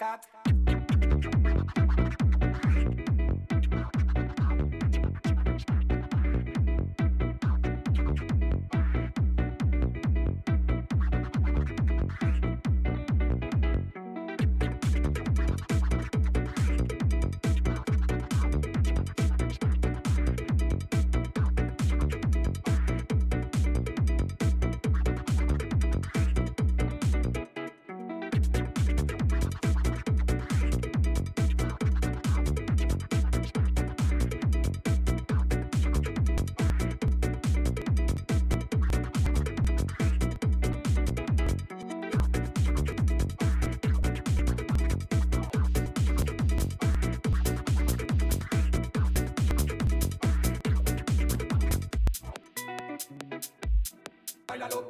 rock out bailalo.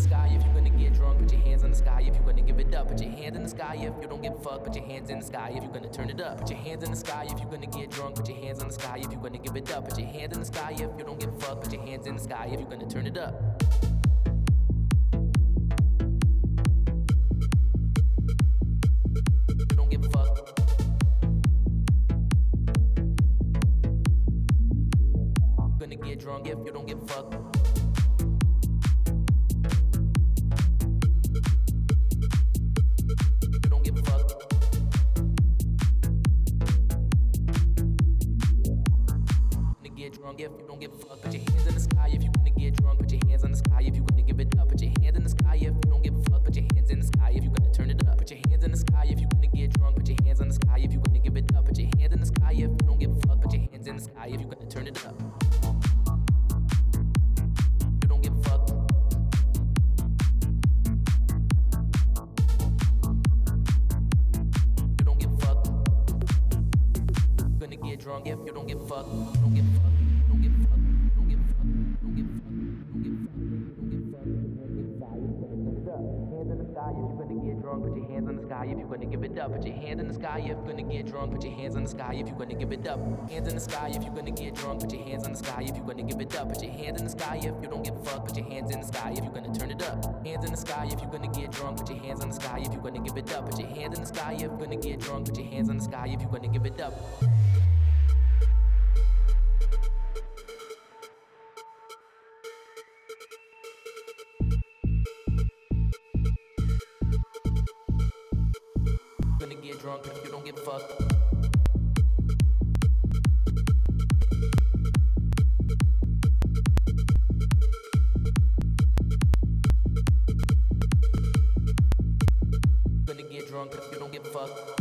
Sky if you're gonna get drunk. Put your hands in the sky if you're gonna give it up. Put your hands in the sky if you don't give a fuck. Put your hands in the sky if you're gonna turn it up. Put your hands in the sky if you're gonna get drunk. Put your hands in the sky if you're gonna give it up. Put your hands in the sky if you don't give a fuck. Put your hands in the sky if you're gonna turn it up. Sky if you're gonna turn it up. Hands in the sky if you're gonna get drunk. Put your hands in the sky if you're gonna give it up. Put your hands in the sky if you're gonna get drunk. Put your hands in the sky if you're gonna give it up. Gonna get drunk if you don't give a fuck. Fuck.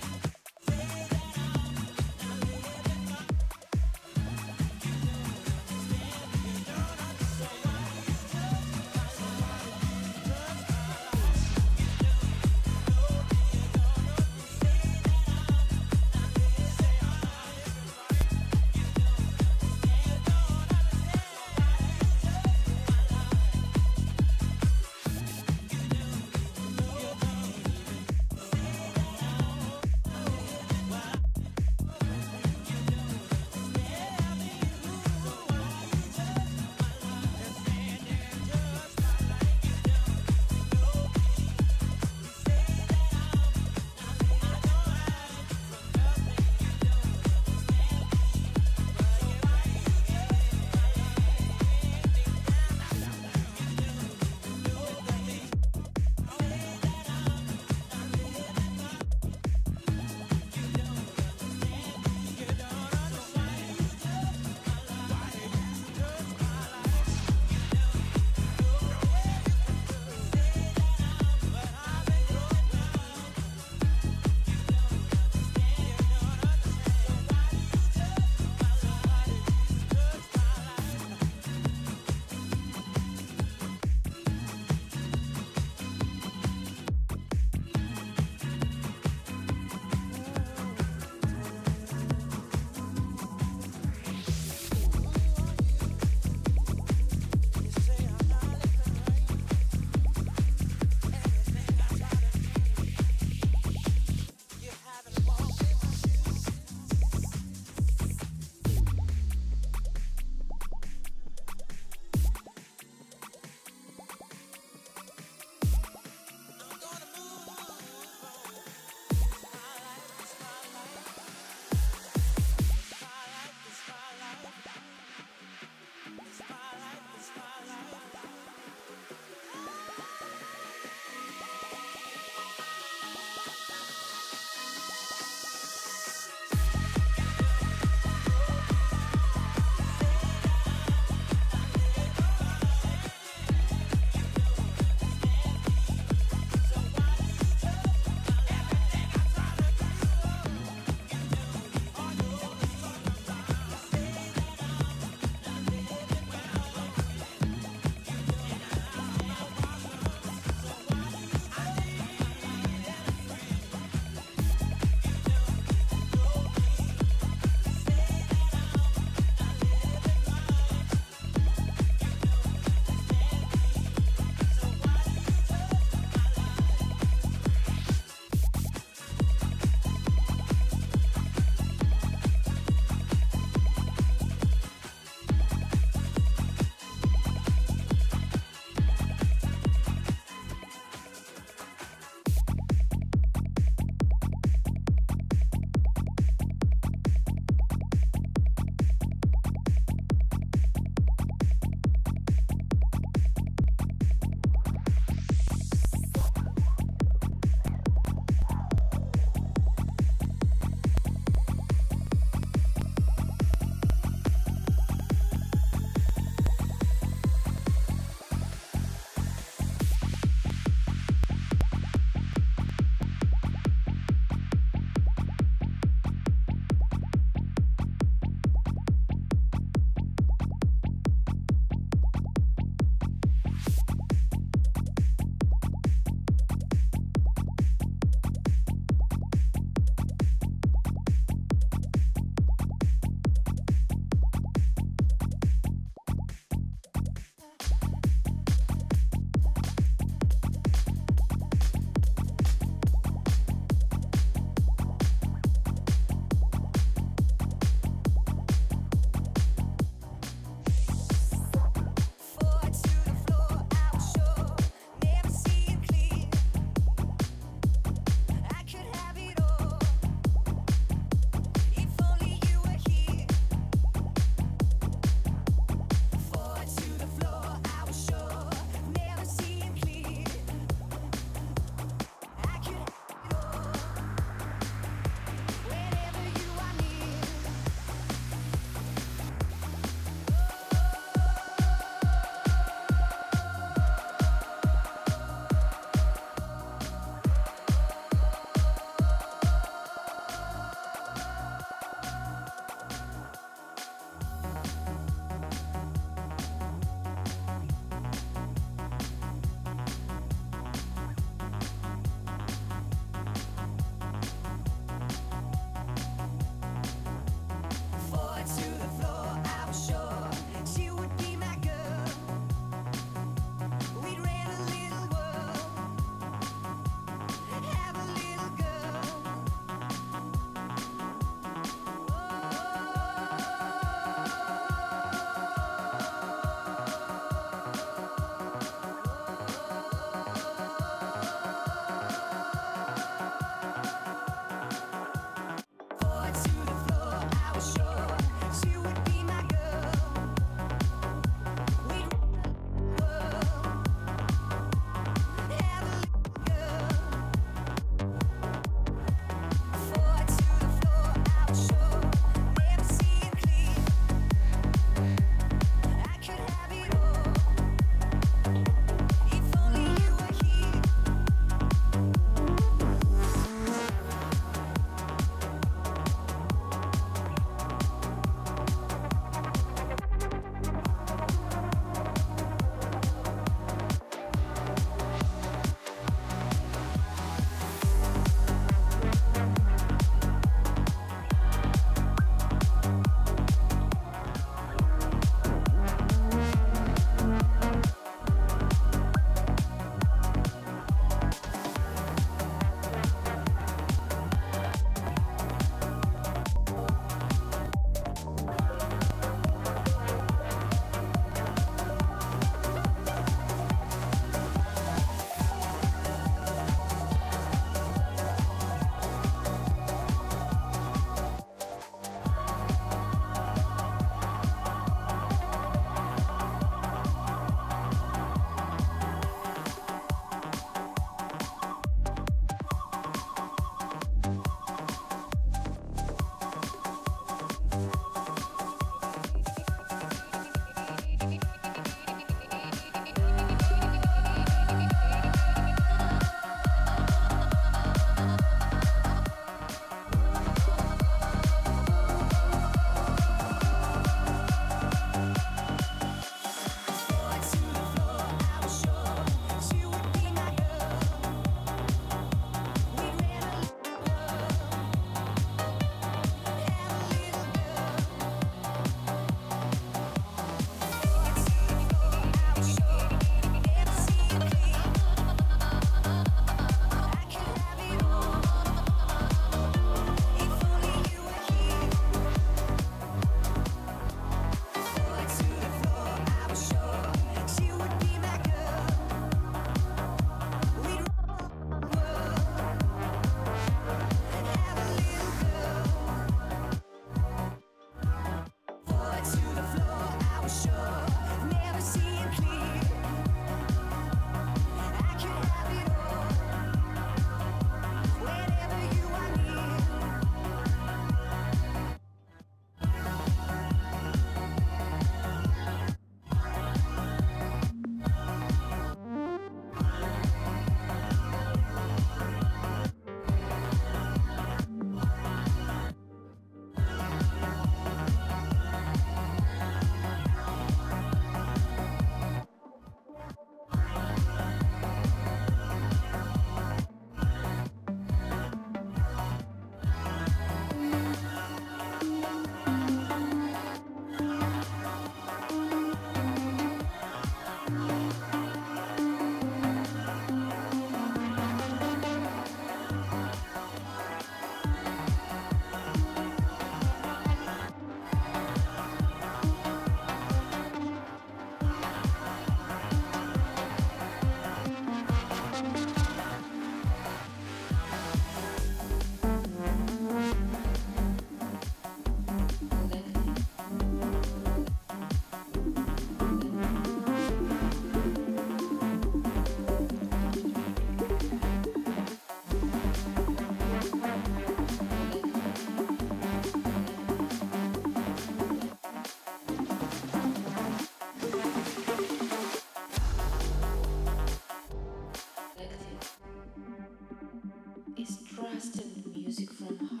is trust and music from heart.